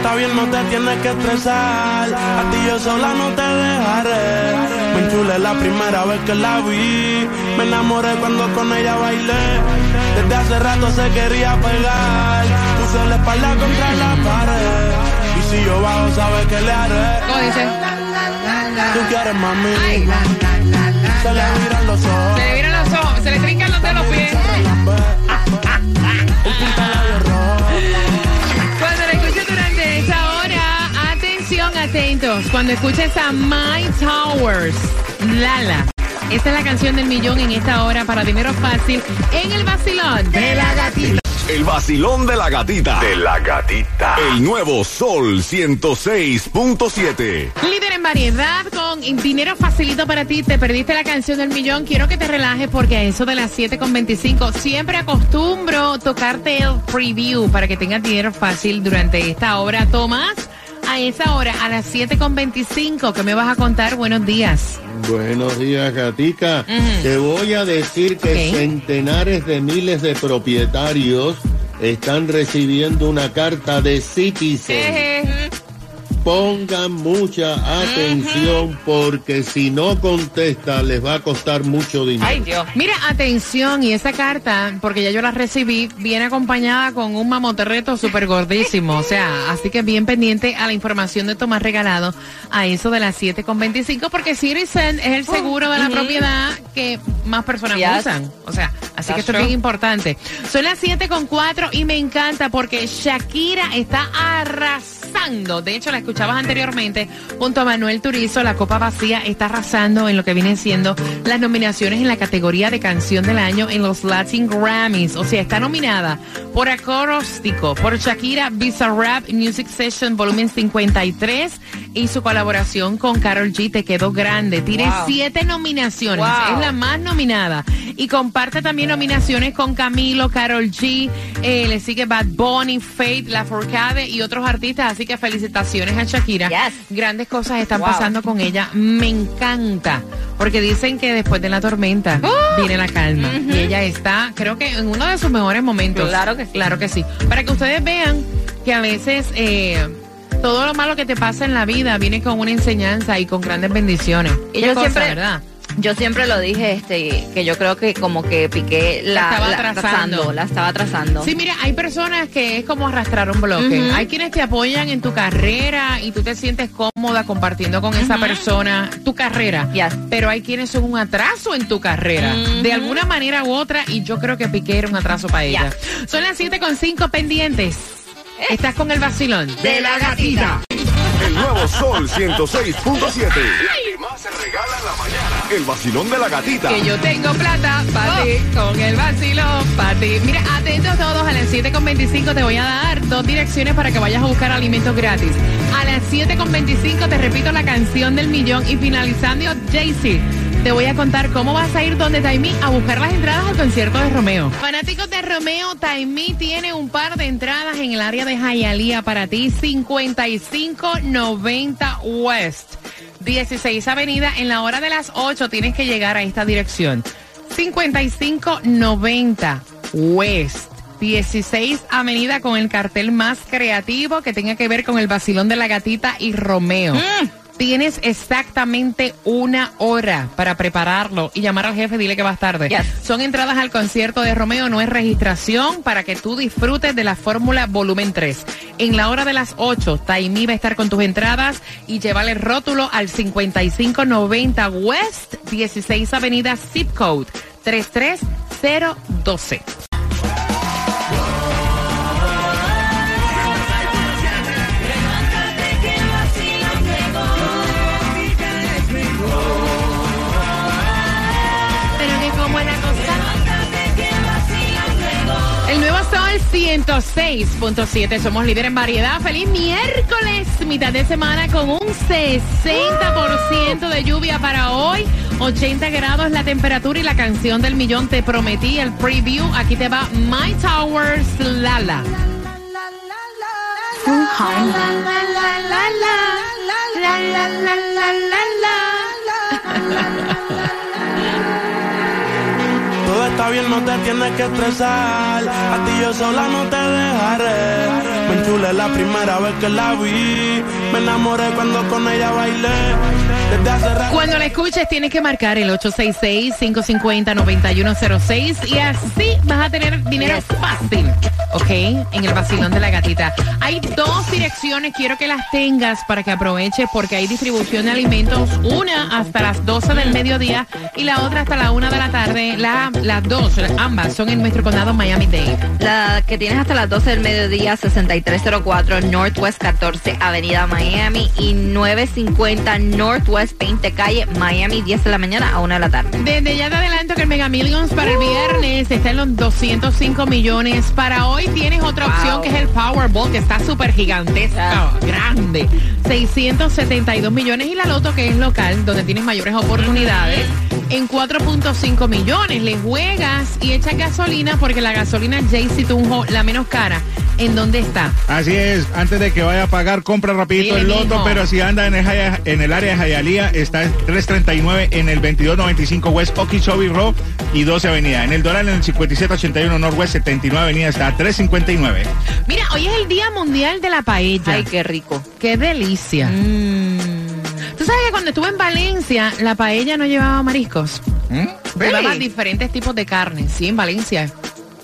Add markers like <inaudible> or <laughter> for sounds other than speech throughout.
Está bien, no te tienes que estresar. A ti yo sola no te dejaré. Me enchulé la primera vez que la vi. Me enamoré cuando con ella bailé. Desde hace rato se quería pegar. Puse la espalda contra la pared. Y si yo bajo, sabes que le haré. ¿Cómo dice? Tú quieres mami. Ay. Se le viran los ojos. Se le viran los ojos, se le trincan los de los pies. Cuando escuches a My Towers, Lala. Esta es la canción del millón en esta hora para dinero fácil en el vacilón de la gatita. El vacilón de la gatita. De la gatita. El nuevo Sol 106.7. Líder en variedad con dinero facilito para ti. Te perdiste la canción del millón. Quiero que te relajes porque a eso de las 7.25 siempre acostumbro tocarte el preview para que tengas dinero fácil durante esta hora. Tomás, a esa hora, a las 7.25, ¿qué me vas a contar? Buenos días. Buenos días, Gatica. Te voy a decir que centenares de miles de propietarios están recibiendo una carta de Citizen. Pongan mucha atención porque si no contesta les va a costar mucho dinero. Dios. Mira, atención, y esa carta, porque ya yo la recibí, viene acompañada con un mamoterreto súper gordísimo. O sea, así que bien pendiente a la información de Tomás regalado a eso de las 7.25, porque Citizen es el seguro de la propiedad que más personas Yes. usan. O sea, así que esto es bien importante. Son las 7.4 y me encanta porque Shakira está arrasando. De hecho, la escuchabas anteriormente junto a Manuel Turizo. La Copa Vacía está arrasando en lo que vienen siendo las nominaciones en la categoría de canción del año en los Latin Grammys. O sea, está nominada por Acróstico, por Shakira Bizarrap Music Session Volumen 53 y su colaboración con Carol G. Te quedó grande. Tiene Wow. siete nominaciones. Wow. Es la más nominada. Y comparte también nominaciones con Camilo, Carol G, eh, le sigue Bad Bunny, Faith, La Forcade y otros artistas. Así que felicitaciones a Shakira. Yes. Grandes cosas están Wow. pasando con ella. Me encanta. Porque dicen que después de la tormenta viene la calma. Y ella está, creo que en uno de sus mejores momentos. Claro que sí. Claro que sí. Para que ustedes vean que a veces eh, todo lo malo que te pasa en la vida viene con una enseñanza y con grandes bendiciones. Y yo cosa, siempre, ¿verdad? Yo siempre lo dije, este, que yo creo que como que Piqué la, estaba trazando. la estaba trazando. Sí, mira, hay personas que es como arrastrar un bloque. Hay quienes te apoyan en tu carrera y tú te sientes cómoda compartiendo con esa persona tu carrera. Yes. Pero hay quienes son un atraso en tu carrera, de alguna manera u otra, y yo creo que Piqué era un atraso para ella. Son las 7 con 5 pendientes. Estás con el vacilón. de la gatita. El nuevo Sol 106.7. El vacilón de la gatita. Que yo tengo plata para ti, con el vacilón para ti. Mira, atentos todos, a las 7.25 te voy a dar dos direcciones para que vayas a buscar alimentos gratis. A las 7.25 te repito la canción del millón y finalizando Jay-Z. Te voy a contar cómo vas a ir donde Taimí a buscar las entradas al concierto de Romeo. Fanáticos de Romeo, Taimí tiene un par de entradas en el área de Hialeah para ti, 5590 West. 16 Avenida. En la hora de las 8 tienes que llegar a esta dirección. 5590 West. 16 Avenida con el cartel más creativo que tenga que ver con el vacilón de la gatita y Romeo. Tienes exactamente una hora para prepararlo y llamar al jefe, dile que vas tarde. Yes. Son entradas al concierto de Romeo, no es registración para que tú disfrutes de la Fórmula Volumen 3. En la hora de las 8, Taimi va a estar con tus entradas y llevarle el rótulo al 5590 West 16 Avenida Zip Code 33012. 106.7. Somos líder en variedad. Feliz miércoles, mitad de semana con un 60% de lluvia para hoy. 80 grados la temperatura y la canción del millón. Te prometí el preview. Aquí te va My Towers Lala. <laughs> Está bien, no te tienes que estresar. A ti yo sola no te dejaré. Me enchulé la primera vez que la vi. Me enamoré cuando con ella bailé. Desde hace rato. Cuando la escuches tienes que marcar el 866-550-9106 y así vas a tener dinero fácil, ¿ok? En el vacilón de la gatita. Hay dos direcciones, quiero que las tengas para que aproveches porque hay distribución de alimentos, una hasta las 12 del mediodía y la otra hasta la 1 de la tarde. La- las dos, ambas son en nuestro condado Miami-Dade. La que tienes hasta las 12 del mediodía, 6304 Northwest 14 Avenida Miami y 950 Northwest 20 Calle Miami, 10 de la mañana a 1 de la tarde. Desde ya te adelanto que el Mega Millions para el viernes está en los 205 millones. Para hoy tienes otra Wow. opción que es el Powerball, que está súper gigantesca, grande. 672 millones y la Loto, que es local, donde tienes mayores oportunidades. En 4.5 millones le juegas y echas gasolina porque la gasolina JC Tunjo, la menos cara, ¿en dónde está? Así es, antes de que vaya a pagar, compra rapidito El loto, pero si anda en el, Jaya- en el área de Jayalía, está en 339 en el 2295 West Okeechobee Road y 12 Avenida. En el Doral, en el 5781 Northwest 79 Avenida, está a 359. Mira, hoy es el Día Mundial de la Paella. Ay, qué rico. ¡Qué delicia! Mm. Tú sabes que cuando estuve en Valencia, la paella no llevaba mariscos. ¿Mm? Llevaba Really? diferentes tipos de carne. Sí, en Valencia,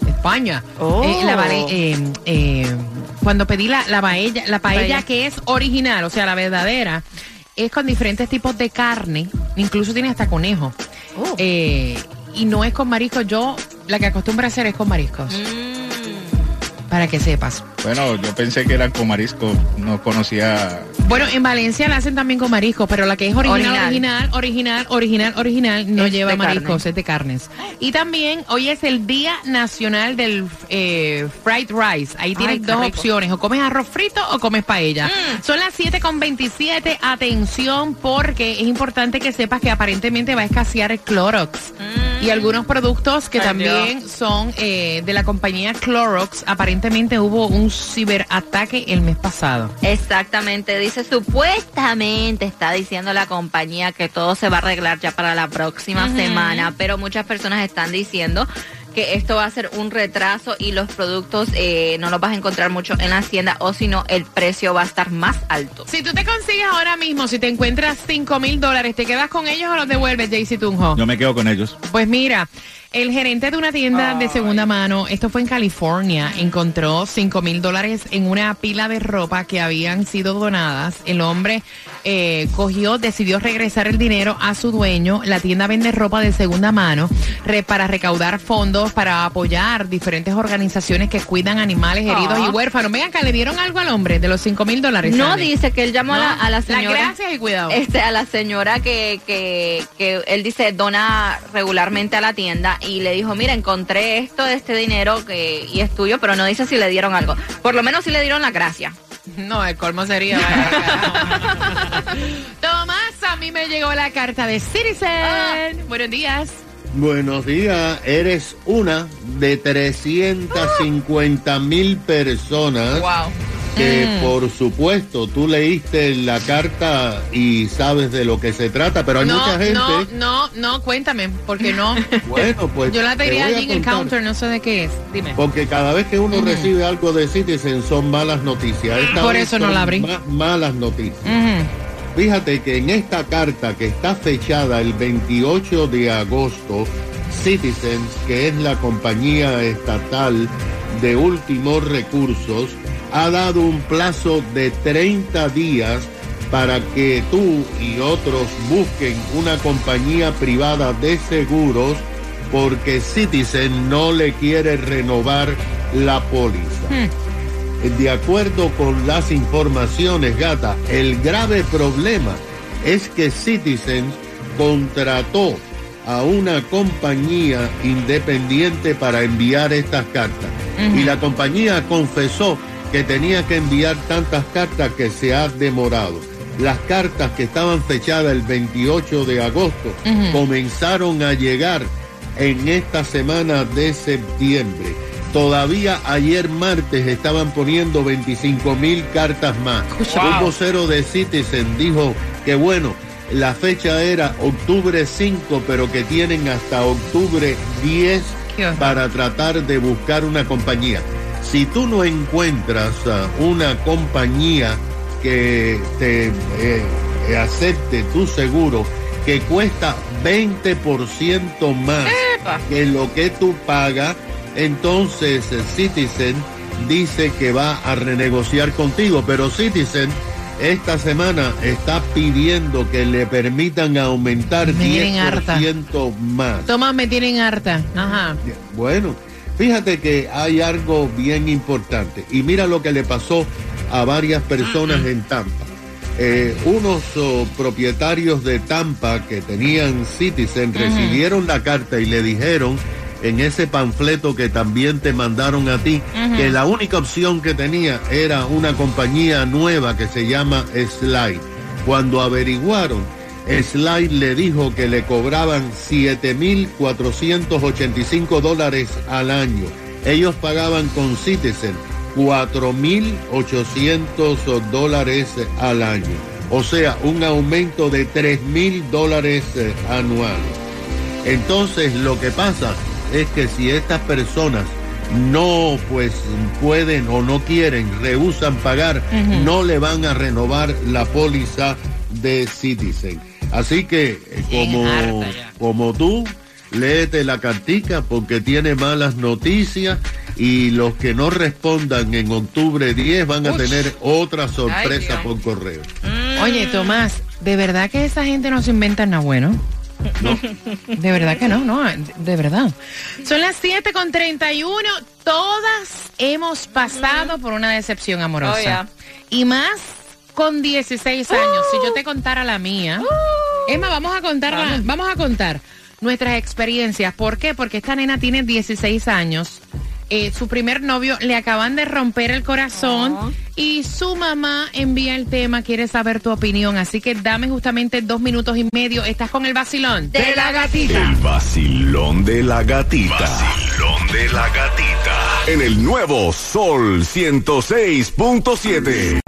España. Oh. Eh, la vale- eh, eh, cuando pedí la, la paella, la paella Paella. que es original, o sea, la verdadera, es con diferentes tipos de carne. Incluso tiene hasta conejo. Oh. Eh, y no es con mariscos. Yo la que acostumbro a hacer es con mariscos. Mm. Para que sepas. Bueno, yo pensé que eran con marisco, no conocía. Bueno, en Valencia la hacen también con mariscos, pero la que es original, Original. original, original, original, original, no Es lleva mariscos, carne. es de carnes. Y también hoy es el Día Nacional del eh, Fried Rice. Ahí tienes Ay, dos rico. opciones, o comes arroz frito o comes paella. Son las 7 con 27, atención, porque es importante que sepas que aparentemente va a escasear el Clorox. Y algunos productos que Ay, también son eh, de la compañía Clorox, aparentemente hubo un ciberataque el mes pasado. Exactamente, dice supuestamente está diciendo la compañía que todo se va a arreglar ya para la próxima semana, pero muchas personas están diciendo que esto va a ser un retraso y los productos eh, no los vas a encontrar mucho en la hacienda o si no el precio va a estar más alto. Si tú te consigues ahora mismo, si te encuentras 5 mil dólares, ¿te quedas con ellos o los devuelves, Jaycee Tunjo? Yo me quedo con ellos. Pues mira, el gerente de una tienda de segunda mano, esto fue en California, encontró 5 mil dólares en una pila de ropa que habían sido donadas. El hombre eh, cogió, decidió regresar el dinero a su dueño. La tienda vende ropa de segunda mano re- para recaudar fondos para apoyar diferentes organizaciones que cuidan animales heridos y huérfanos. Venga, acá le dieron algo al hombre de los 5 mil dólares. No dice que él llamó a, la, a la señora. gracias y cuidado. Este, a la señora que, que, que él dice dona regularmente a la tienda y le dijo, mira, encontré esto de este dinero que, y es tuyo, pero no dice si le dieron algo. Por lo menos si le dieron la gracia. <laughs> No, el colmo sería. <laughs> Tomás, a mí me llegó la carta de Citizen. Buenos días. Buenos días, eres una de 350 mil personas Wow. Que Mm. por supuesto tú leíste la carta y sabes de lo que se trata, pero hay no, mucha gente. no, no, no, cuéntame, porque no. <laughs> Bueno, pues Yo la a allí en el counter, no sé de qué es. Dime. Porque cada vez que uno recibe algo de Citizen son malas noticias. Esta Por eso no la abrí. ma- malas noticias. Fíjate que en esta carta que está fechada el 28 de agosto, Citizens, que es la compañía estatal de últimos recursos, ha dado un plazo de 30 días para que tú y otros busquen una compañía privada de seguros porque Citizen no le quiere renovar la póliza. De acuerdo con las informaciones, gata, el grave problema es que Citizen contrató a una compañía independiente para enviar estas cartas. Y la compañía confesó que tenía que enviar tantas cartas que se ha demorado. Las cartas que estaban fechadas el 28 de agosto comenzaron a llegar en esta semana de septiembre. Todavía ayer martes estaban poniendo 25 mil cartas más. Un vocero de Citizen dijo que bueno, la fecha era octubre 5, pero que tienen hasta octubre 10 Qué horror. para tratar de buscar una compañía. Si tú no encuentras ah, una compañía que te eh, acepte tu seguro, que cuesta 20% más que lo que tú pagas, entonces eh, Citizen dice que va a renegociar contigo, pero Citizen esta semana está pidiendo que le permitan aumentar Me tienen harta. 10% más. Toma, me tienen harta. Ajá. Bueno, fíjate que hay algo bien importante y mira lo que le pasó a varias personas en Tampa. Eh, unos oh, propietarios de Tampa que tenían Citizen recibieron la carta y le dijeron en ese panfleto que también te mandaron a ti que la única opción que tenía era una compañía nueva que se llama Slide. Cuando averiguaron, Slide le dijo que le cobraban 7.485 dólares al año. Ellos pagaban con Citizen 4.800 dólares al año. O sea, un aumento de 3.000 dólares eh, anuales. Entonces lo que pasa es que si estas personas no pues pueden o no quieren, rehusan pagar, no le van a renovar la póliza de Citizen. Así que eh, como, como tú, léete la cartica porque tiene malas noticias y los que no respondan en octubre 10 van a tener otra sorpresa por correo. Oye, Tomás, ¿de verdad que esa gente no se inventa nada bueno? ¿no? <laughs> De verdad que no, no, de verdad. Son las 7 con 31. Todas hemos pasado por una decepción amorosa. Oh, yeah. Y más con 16 años. Si yo te contara la mía. Emma, vamos a contar, la- vamos a contar nuestras experiencias. ¿Por qué? Porque esta nena tiene 16 años. Eh, su primer novio le acaban de romper el corazón Oh. y su mamá envía el tema, quiere saber tu opinión. Así que dame justamente dos minutos y medio. Estás con el vacilón. De la gatita. El vacilón de la gatita. Vacilón de la gatita. En el nuevo Sol 106.7.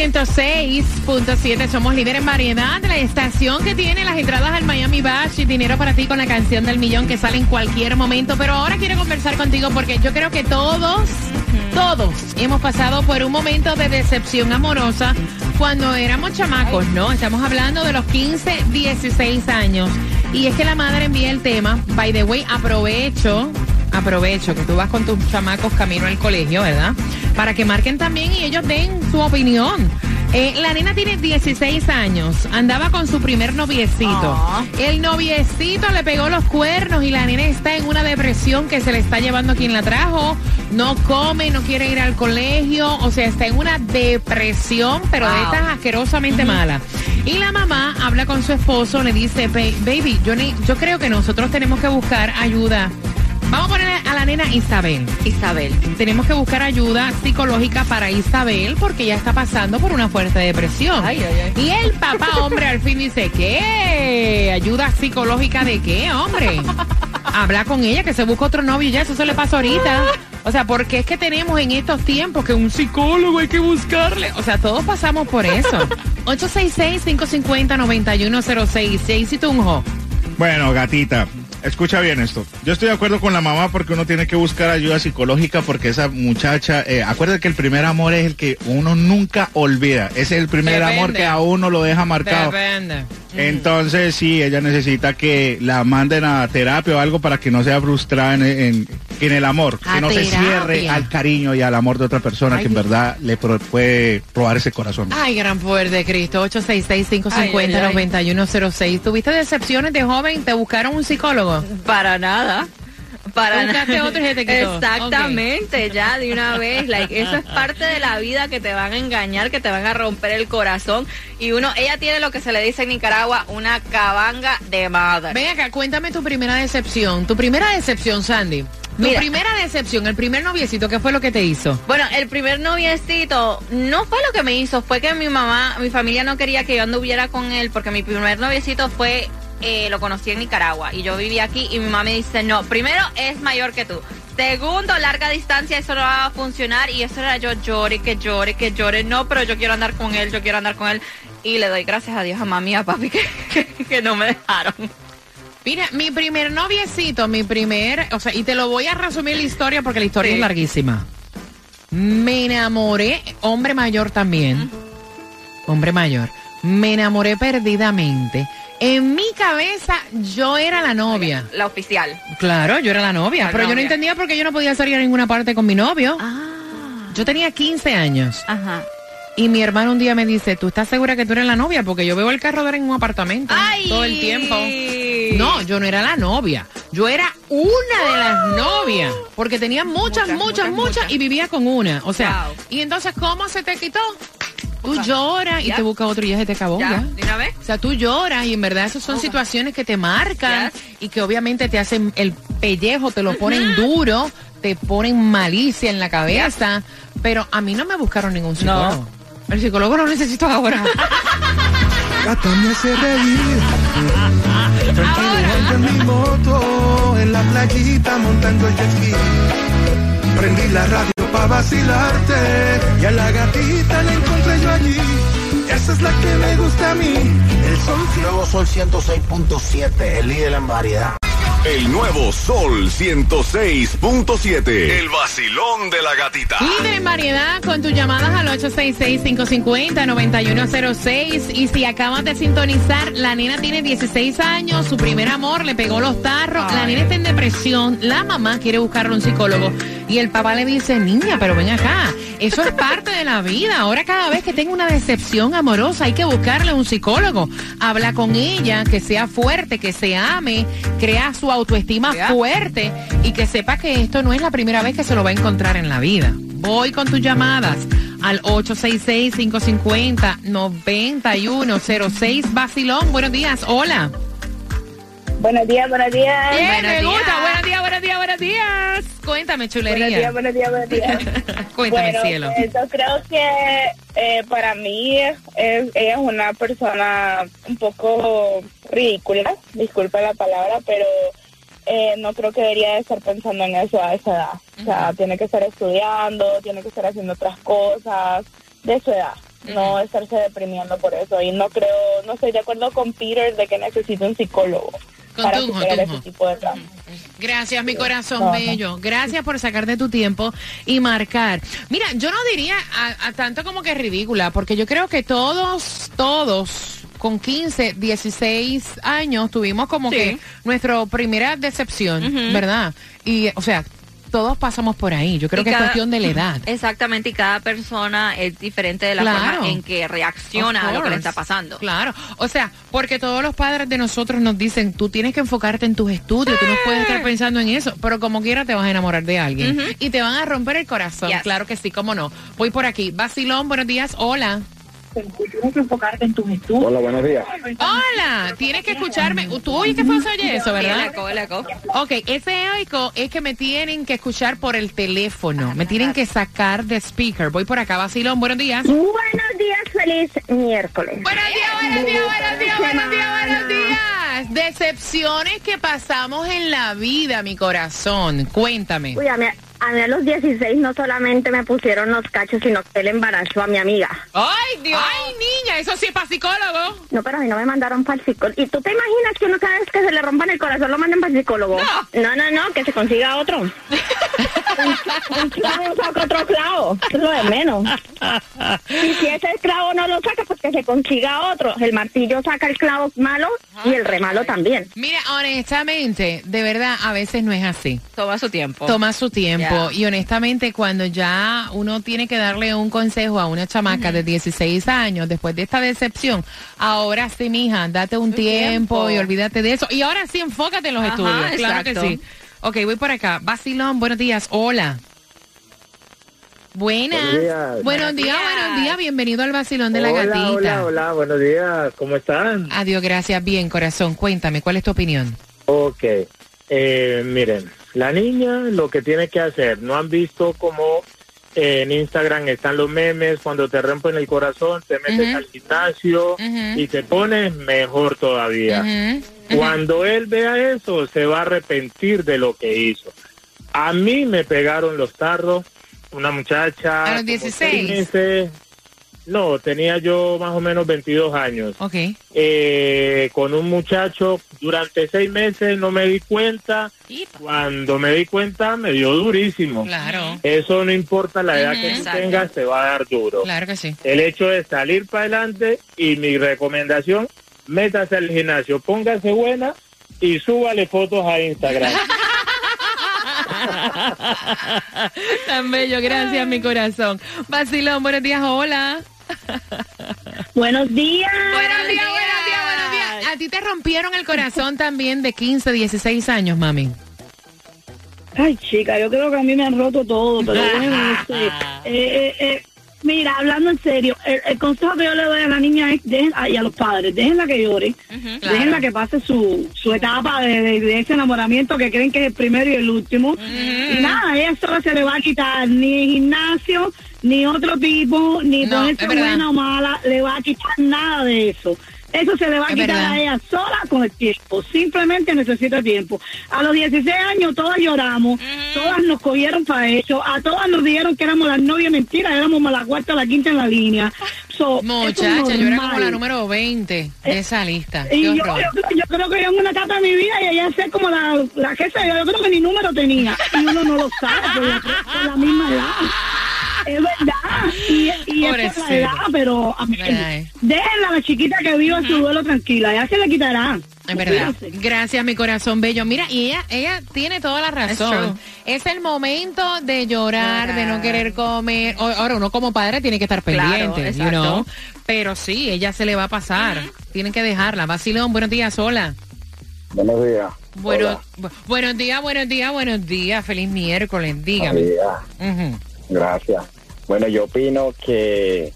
106.7, somos líder en variedad, la estación que tiene las entradas al Miami Bash y dinero para ti con la canción del millón que sale en cualquier momento. Pero ahora quiero conversar contigo porque yo creo que todos, todos hemos pasado por un momento de decepción amorosa cuando éramos chamacos, ¿no? Estamos hablando de los 15, 16 años. Y es que la madre envía el tema. By the way, aprovecho aprovecho que tú vas con tus chamacos camino al colegio, ¿verdad? Para que marquen también y ellos den su opinión. Eh, la nena tiene 16 años, andaba con su primer noviecito. Aw. El noviecito le pegó los cuernos y la nena está en una depresión que se le está llevando a quien la trajo. No come, no quiere ir al colegio, o sea, está en una depresión, pero de Wow. estas asquerosamente mala. Y la mamá habla con su esposo, le dice, "Ba- baby, yo, yo creo que nosotros tenemos que buscar ayuda Vamos a poner a la nena Isabel. Isabel. Tenemos que buscar ayuda psicológica para Isabel porque ya está pasando por una fuerte depresión. Ay, ay, ay. Y el papá, hombre, al fin dice, ¿qué? ¿Ayuda psicológica de qué, hombre? <laughs> Habla con ella, que se busca otro novio y ya, eso se le pasa ahorita. <laughs> O sea, porque es que tenemos en estos tiempos que un psicólogo hay que buscarle. O sea, todos pasamos por eso. <laughs> 866-550-9106. Jaycee Tunjo. Bueno, gatita, escucha bien esto. Yo estoy de acuerdo con la mamá porque uno tiene que buscar ayuda psicológica porque esa muchacha, eh, acuérdate que el primer amor es el que uno nunca olvida. Ese es el primer Depende. amor que a uno lo deja marcado. Depende. Entonces sí, ella necesita que la manden a terapia o algo para que no sea frustrada en, en- en el amor, A que no se cierre al cariño y al amor de otra persona Ay, que en verdad le pro- puede probar ese corazón. Ay, gran poder de Cristo. 866-550-9106. ¿Tuviste decepciones de joven? ¿Te buscaron un psicólogo? Para nada. Para Buscaste nada. otro y se te quitó. Exactamente, ya de una vez. Like, eso es parte de la vida que te van a engañar, que te van a romper el corazón. Y uno, ella tiene lo que se le dice en Nicaragua, una cabanga de madre. Ven acá, cuéntame tu primera decepción. Tu primera decepción, Sandy. Tu Mira. primera decepción, el primer noviecito, ¿qué fue lo que te hizo? Bueno, el primer noviecito no fue lo que me hizo, fue que mi mamá, mi familia no quería que yo anduviera con él porque mi primer noviecito fue, eh, lo conocí en Nicaragua y yo vivía aquí y mi mamá me dice, no, primero es mayor que tú. Segundo, larga distancia, eso no va a funcionar y eso era yo llore, que llore, que llore, no, pero yo quiero andar con él, yo quiero andar con él y le doy gracias a Dios a mami y a papi que, que, que no me dejaron. Mira, mi primer noviecito, mi primer, o sea, y te lo voy a resumir la historia porque la historia Sí. es larguísima. Me enamoré, hombre mayor también, hombre mayor, me enamoré perdidamente. En mi cabeza yo era la novia. La oficial. Claro, yo era la novia, La pero yo no entendía por qué yo no podía salir a ninguna parte con mi novio. Ah. Yo tenía 15 años Ajá. y mi hermano un día me dice, ¿tú estás segura que tú eres la novia? Porque yo veo el carro de él en un apartamento Ay. todo el tiempo. No, yo no era la novia. Yo era una de las novias. Porque tenía muchas, muchas, Muchas, muchas, muchas, muchas. y vivía con una. O sea, Wow. y entonces, ¿cómo se te quitó? Tú lloras y Ya. te buscas otro y ya se te acabó. ¿Ya? ya. ¿De una vez? O sea, tú lloras y en verdad esas son situaciones que te marcan Yes. y que obviamente te hacen el pellejo, te lo ponen duro, te ponen malicia en la cabeza. Pero a mí no me buscaron ningún psicólogo. El psicólogo lo necesito ahora. <laughs> Gata me hace reír. Tranquilo ando en mi moto, en la playita montando el jet ski. Prendí la radio pa' vacilarte y a la gatita la encontré yo allí. Esa es la que me gusta a mí. El sol Nuevo Sol 106.7, el líder en variedad. El nuevo Sol 106.7. El vacilón de la gatita. Líder en variedad con tus llamadas al 866-550-9106. Y si acabas de sintonizar, la nena tiene 16 años, su primer amor le pegó los tarros, la nena está en depresión, la mamá quiere buscarle un psicólogo y el papá le dice, niña, pero ven acá, eso es parte de la vida. Ahora cada vez que tenga una decepción amorosa hay que buscarle un psicólogo. Habla con ella, que sea fuerte, que se ame, crea su autoestima Ya. fuerte y que sepa que esto no es la primera vez que se lo va a encontrar en la vida. Voy con tus llamadas al 866-550-9106. Basilón, buenos días. Hola. Buenos días, buenos días. Bien, buenos me gusta. días. Buenos días, buenos días, buenos días. Cuéntame, Buenos días, chulería. buenos días, buenos días. <laughs> Cuéntame, bueno, cielo. yo creo que eh, para mí es, ella es una persona un poco ridícula, disculpa la palabra, pero eh, no creo que debería de estar pensando en eso a esa edad. O sea, tiene que estar estudiando, tiene que estar haciendo otras cosas de su edad. No estarse deprimiendo por eso. Y no creo, no estoy de acuerdo con Peter de que necesita un psicólogo Con para Tunjo, superar Tunjo. ese tipo de traumas. Gracias, mi corazón No. bello. Gracias por sacar de tu tiempo y marcar. Mira, yo no diría a, a tanto como que ridícula, porque yo creo que todos, todos con 15, 16 años tuvimos como Sí. que nuestra primera decepción. ¿verdad? Y, o sea, todos pasamos por ahí. Yo creo Y que cada- es cuestión de la edad. Exactamente, y cada persona es diferente de la Claro. forma en que reacciona a lo que le está pasando. Claro, o sea, porque todos los padres de nosotros nos dicen, tú tienes que enfocarte en tus estudios, tú no puedes estar pensando en eso, pero como quiera te vas a enamorar de alguien y te van a romper el corazón, Yes. claro que sí, cómo no. Voy por aquí, Basilón, buenos días, hola. Tienes que enfocarte en tus estudios. Hola, buenos días. Hola, tienes que escucharme. Tú oyes que fue se oye eso, El ¿verdad? eco, el eco. Ok, ese eco es que me tienen que escuchar por el teléfono. Me tienen que sacar de speaker. Voy por acá, Basilón. Buenos días. Buenos días, feliz miércoles. Buenos días, buenos días, buenos días, buenos días, buenos días. Decepciones que pasamos en la vida, mi corazón. Cuéntame. Uy, a mí, a los 16 no solamente me pusieron los cachos, sino que él embarazó a mi amiga. ¡Ay, Dios! ¡Ay, niña! Eso sí es para psicólogo. No, pero a mí no me mandaron para el psicólogo. ¿Y tú te imaginas que uno cada vez que se le rompan el corazón lo manden para el psicólogo? No, no, no, que se consiga otro. <laughs> un, un clavo saca otro clavo. Eso es lo de menos. Y si ese clavo no lo saca, pues que se consiga otro. El martillo saca el clavo malo y el remalo también. Mira, honestamente, de verdad, a veces no es así. Toma su tiempo. Toma su tiempo. Y honestamente, cuando ya uno tiene que darle un consejo a una chamaca de 16 años, después de esta decepción, ahora sí, mija, date un tiempo, tiempo. y olvídate de eso. Y ahora sí, enfócate en los Ajá, estudios. Claro que exacto. sí. Ok, voy por acá. Basilón, buenos días. Hola. Buenas. Buenos días. Buenos días, buenos días. Bienvenido al Basilón de la Gatita. Hola, hola, buenos días, ¿cómo están? Adiós, gracias. Bien, corazón. Cuéntame, ¿cuál es tu opinión? Ok, eh, miren, la niña lo que tiene que hacer, ¿no han visto cómo eh, en Instagram están los memes, cuando te rompen el corazón, te metes al gimnasio y te pones mejor todavía? Cuando él vea eso, se va a arrepentir de lo que hizo. A mí me pegaron los tarros, una muchacha... ¿A los como 16? seis meses. No, tenía yo más o menos 22 años. Ok. eh, con un muchacho durante seis meses, no me di cuenta. Cuando me di cuenta, me dio durísimo. Claro. Eso no importa la edad que tú Exacto. tengas, te va a dar duro. Claro que sí. El hecho es salir para adelante y mi recomendación, métase al gimnasio, póngase buena y súbale fotos a Instagram. <laughs> <laughs> Tan bello, gracias, mi corazón. Basilón, buenos días, hola. Buenos días. Buenos días, buenos días, buenos días. A ti te rompieron el corazón también de 15, 16 años, mami. Ay, chica, yo creo que a mí me han roto todo, pero bueno, no <laughs> sé. Eh, eh, eh, mira, hablando en serio, el, el consejo que yo le doy a la niña es, dejen, y a los padres, déjenla que llore, déjenla que pase su, su etapa de, de- de ese enamoramiento que creen que es el primero y el último. Y nada, ella sola se le va a quitar ni el gimnasio, ni otro tipo, ni No, ponerse buena o mala, le va a quitar nada de eso. Eso se le va a Es quitar verdad. a ella sola con el tiempo. Simplemente necesita tiempo. A los 16 años todas lloramos, todas nos cogieron para eso, a todas nos dijeron que éramos las novias mentira, éramos la cuarta, la quinta en la línea. So, es Muchacha, yo era como la número 20 de esa lista. Y yo, yo, yo creo que yo en una etapa de mi vida llegué a ser como la, la que sé yo, yo creo que ni número tenía. Y uno no lo sabe por la, por la misma edad. Es verdad. Y, es por la edad, pero a mí, Verdad, eh. déjenla a la chiquita que viva su duelo tranquila, ya se le quitará. Es verdad. Gracias, mi corazón bello. Mira, y ella, ella tiene toda la razón. Es el momento de llorar, de no querer comer. O- Ahora, uno como padre tiene que estar Claro, pendiente, you exacto. know? Pero sí, ella se le va a pasar. Tienen que dejarla. Basilón, buenos días, hola. Buenos días. Bueno, bu- buenos días, buenos días, buenos días. Feliz miércoles, dígame. Gracias. Bueno, yo opino que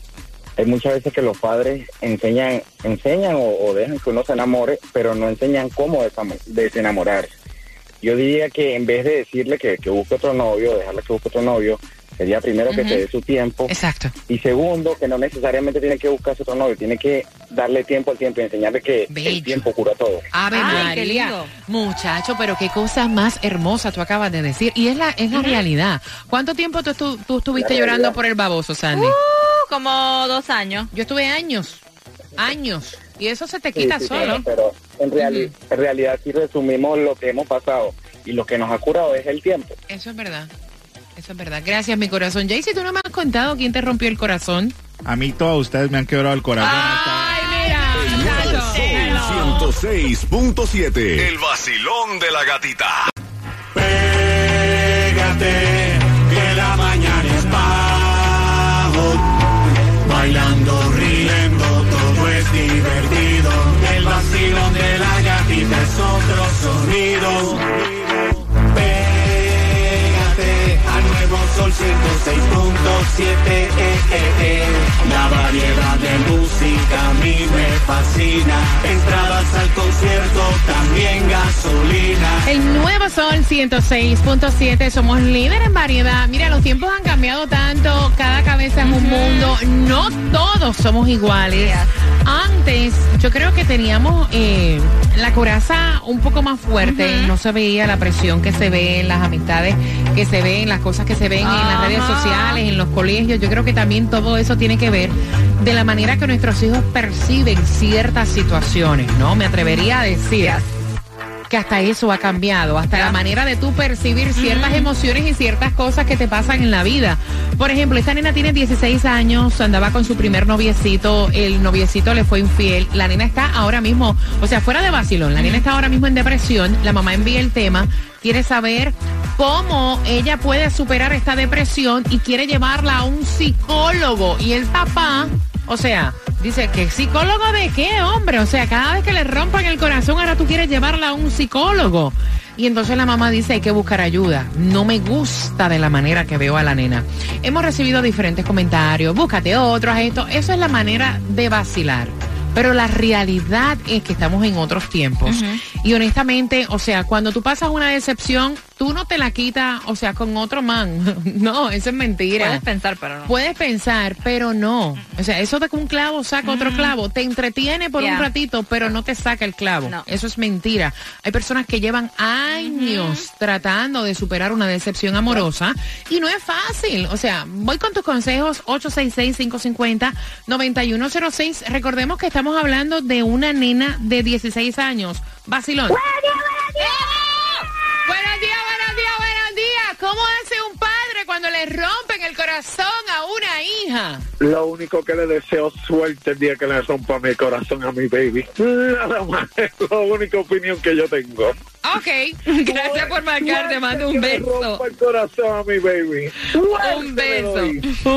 hay muchas veces que los padres enseñan, enseñan o, dejan que uno se enamore, pero no enseñan cómo desenamorarse. Yo diría que en vez de decirle que, que busque otro novio, dejarle que busque otro novio, sería primero que se dé su tiempo. Exacto. Y segundo, que no necesariamente tiene que buscarse otro novio, tiene que darle tiempo al tiempo y enseñarle que el tiempo cura todo. Ave Ay, qué María. lindo. Muchacho, pero qué cosa más hermosa tú acabas de decir. Y es la, es la realidad. ¿Cuánto tiempo tú, estu- tú estuviste llorando por el baboso, Sandy? Uh, como dos años. Yo estuve años. Años. Y eso se te quita sí, solo. claro, pero en, reali- en realidad si resumimos lo que hemos pasado y lo que nos ha curado es el tiempo. Eso es verdad. Eso es verdad. Gracias, mi corazón. Jaycee, tú no me has contado quién te rompió el corazón. A mí todos ustedes me han quebrado el corazón. Ay, mira. muchacho. 106.7. El vacilón de la gatita. Pégate, que la mañana es bajo. Bailando, riendo, todo es divertido. El vacilón de la gatita es otro sonido. 7, eh, eh, eh. La variedad de música a mí me fascina. Entradas al concierto, también gasolina. El nuevo sol 106.7, somos líder en variedad. Mira, los tiempos han cambiado tanto, cada cabeza es un mundo, no todos somos iguales. Antes, yo creo que teníamos eh, la coraza un poco más fuerte, no se veía la presión que se ve en las amistades, que se ven, las cosas que se ven en las redes sociales, en los colegios. Yo creo que también todo eso tiene que ver de la manera que nuestros hijos perciben ciertas situaciones, ¿no? Me atrevería a decir que hasta eso ha cambiado, hasta la manera de tú percibir ciertas emociones y ciertas cosas que te pasan en la vida. Por ejemplo, esta nena tiene 16 años, andaba con su primer noviecito, el noviecito le fue infiel, la nena está ahora mismo, o sea, fuera de vacilón, la nena está ahora mismo en depresión, la mamá envía el tema, quiere saber cómo ella puede superar esta depresión y quiere llevarla a un psicólogo. Y el papá, o sea, dice que psicólogo de qué, hombre, o sea, cada vez que le rompan el corazón, ahora tú quieres llevarla a un psicólogo. Y entonces la mamá dice hay que buscar ayuda. No me gusta de la manera que veo a la nena. Hemos recibido diferentes comentarios, búscate otros, esto. Eso es la manera de vacilar. Pero la realidad es que estamos en otros tiempos. Y honestamente, o sea, cuando tú pasas una decepción, tú no te la quitas, o sea, con otro man. <laughs> no, eso es mentira. Puedes pensar, pero no. Puedes pensar, pero no. O sea, eso de que un clavo saca otro clavo, te entretiene por un ratito, pero no te saca el clavo. No. Eso es mentira. Hay personas que llevan años tratando de superar una decepción amorosa y no es fácil. O sea, voy con tus consejos 866-550-9106. Recordemos que estamos hablando de una nena de 16 años. Vacilón. Buenos días, buenos días. Buenos días, buenos días, buenos días. ¿Cómo hace un padre cuando le rompen el corazón a una hija? Lo único que le deseo suerte el día que le rompa mi corazón a mi baby. Nada más. <laughs> Es la única opinión que yo tengo. Ok, gracias por marcar, te mando un Que le beso. rompa el corazón a mi baby. Un beso,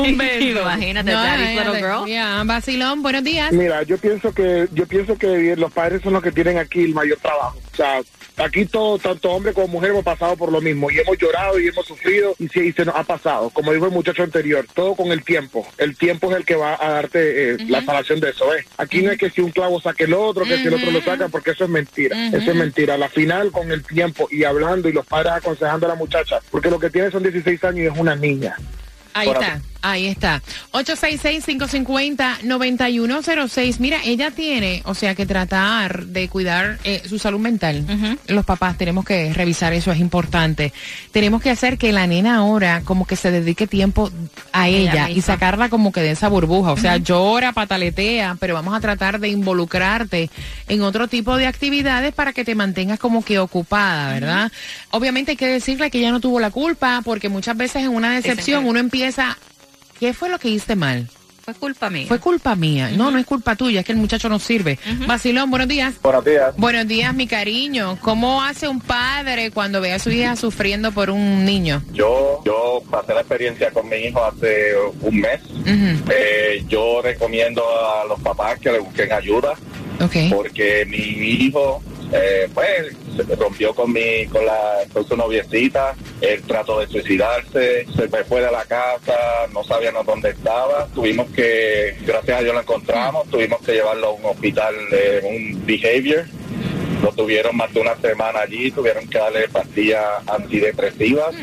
un <laughs> beso. Imagínate, daddy's little girl. Ya, vacilón, buenos días. Mira, yo pienso que yo pienso que los padres son los que tienen aquí el mayor trabajo. O sea, aquí todo, tanto hombre como mujer hemos pasado por lo mismo y hemos llorado y hemos sufrido y, se- y se nos ha pasado. Como dijo el muchacho anterior, todo con el tiempo. El tiempo es el que va a darte eh, la salvación de eso. ¿eh? Aquí no es que si un clavo saque el otro, que si el otro lo saca, porque eso es mentira. Eso es mentira. La final con el tiempo y hablando y los padres aconsejando a la muchacha, porque lo que tiene son 16 años y es una niña. Ahí Por está, ahí está. 866-550-9106. Mira, ella tiene, o sea, que tratar de cuidar eh, su salud mental. Los papás tenemos que revisar eso, es importante. Tenemos que hacer que la nena ahora como que se dedique tiempo a Ella ella, y sacarla como que de esa burbuja. O sea, llora, pataletea, pero vamos a tratar de involucrarte en otro tipo de actividades para que te mantengas como que ocupada, ¿verdad? Obviamente hay que decirle que ella no tuvo la culpa, porque muchas veces en una decepción uno empieza, ¿qué fue lo que hice mal? Fue culpa mía. Fue culpa mía. No, no es culpa tuya, es que el muchacho no sirve. Vacilón, buenos días. Buenos días. Buenos días, mi cariño. ¿Cómo hace un padre cuando ve a su hija sufriendo por un niño? Yo, yo pasé la experiencia con mi hijo hace un mes. Eh, yo recomiendo a los papás que le busquen ayuda porque mi hijo eh, pues rompió con mi con la su noviecita él trató de suicidarse se me fue de la casa no sabíamos dónde estaba tuvimos que gracias a Dios lo encontramos tuvimos que llevarlo a un hospital de un behavior lo tuvieron más de una semana allí tuvieron que darle pastillas antidepresivas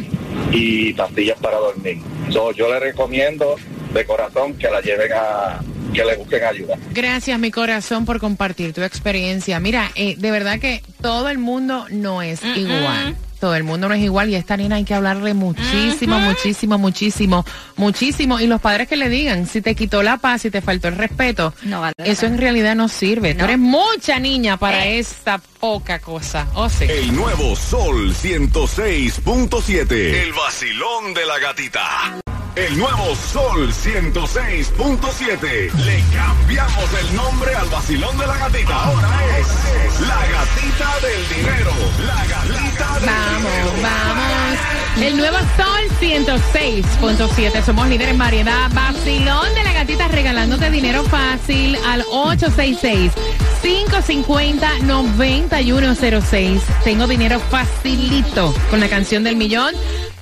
y pastillas para dormir. So, yo le recomiendo de corazón que la lleven a que le busquen ayuda Gracias, mi corazón, por compartir tu experiencia. Mira, eh, de verdad que todo el mundo no es igual. Todo el mundo no es igual y a esta nena hay que hablarle muchísimo, muchísimo, muchísimo, muchísimo. Y los padres que le digan, si te quitó la paz, si te faltó el respeto, No vale eso en realidad no sirve. Tú No. eres mucha niña para esta poca cosa. O sí. El nuevo Sol 106.7. El vacilón de la gatita. El nuevo Sol 106.7. Le cambiamos el nombre al vacilón de la gatita. Ahora es la gatita del dinero. La gatita del Vamos, vamos. El nuevo Sol 106.7. Somos líderes en variedad. Vacilón de la gatita regalándote dinero fácil al 866-550-9106. Tengo dinero facilito con la canción del millón.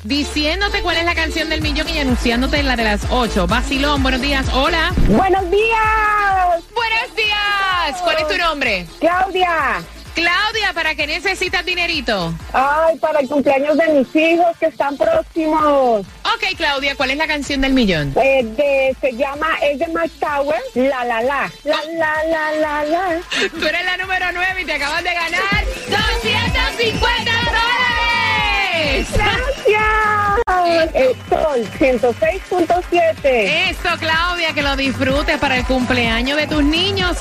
Diciéndote cuál es la canción del millón y anunciándote la de las 8. Vacilón, buenos días. Hola. Buenos días. Buenos días. ¿Cuál es tu nombre? Claudia. Claudia, ¿para qué necesitas dinerito? Ay, para el cumpleaños de mis hijos que están próximos. Ok, Claudia, ¿cuál es la canción del millón? Eh, de, se llama, es de Mike Tower, La La La. La La La La La. Tú eres la número 9 y te acabas de ganar 250 dólares. Gracias. El Sol 106.7. Eso, Claudia, que lo disfrutes para el cumpleaños de tus niños.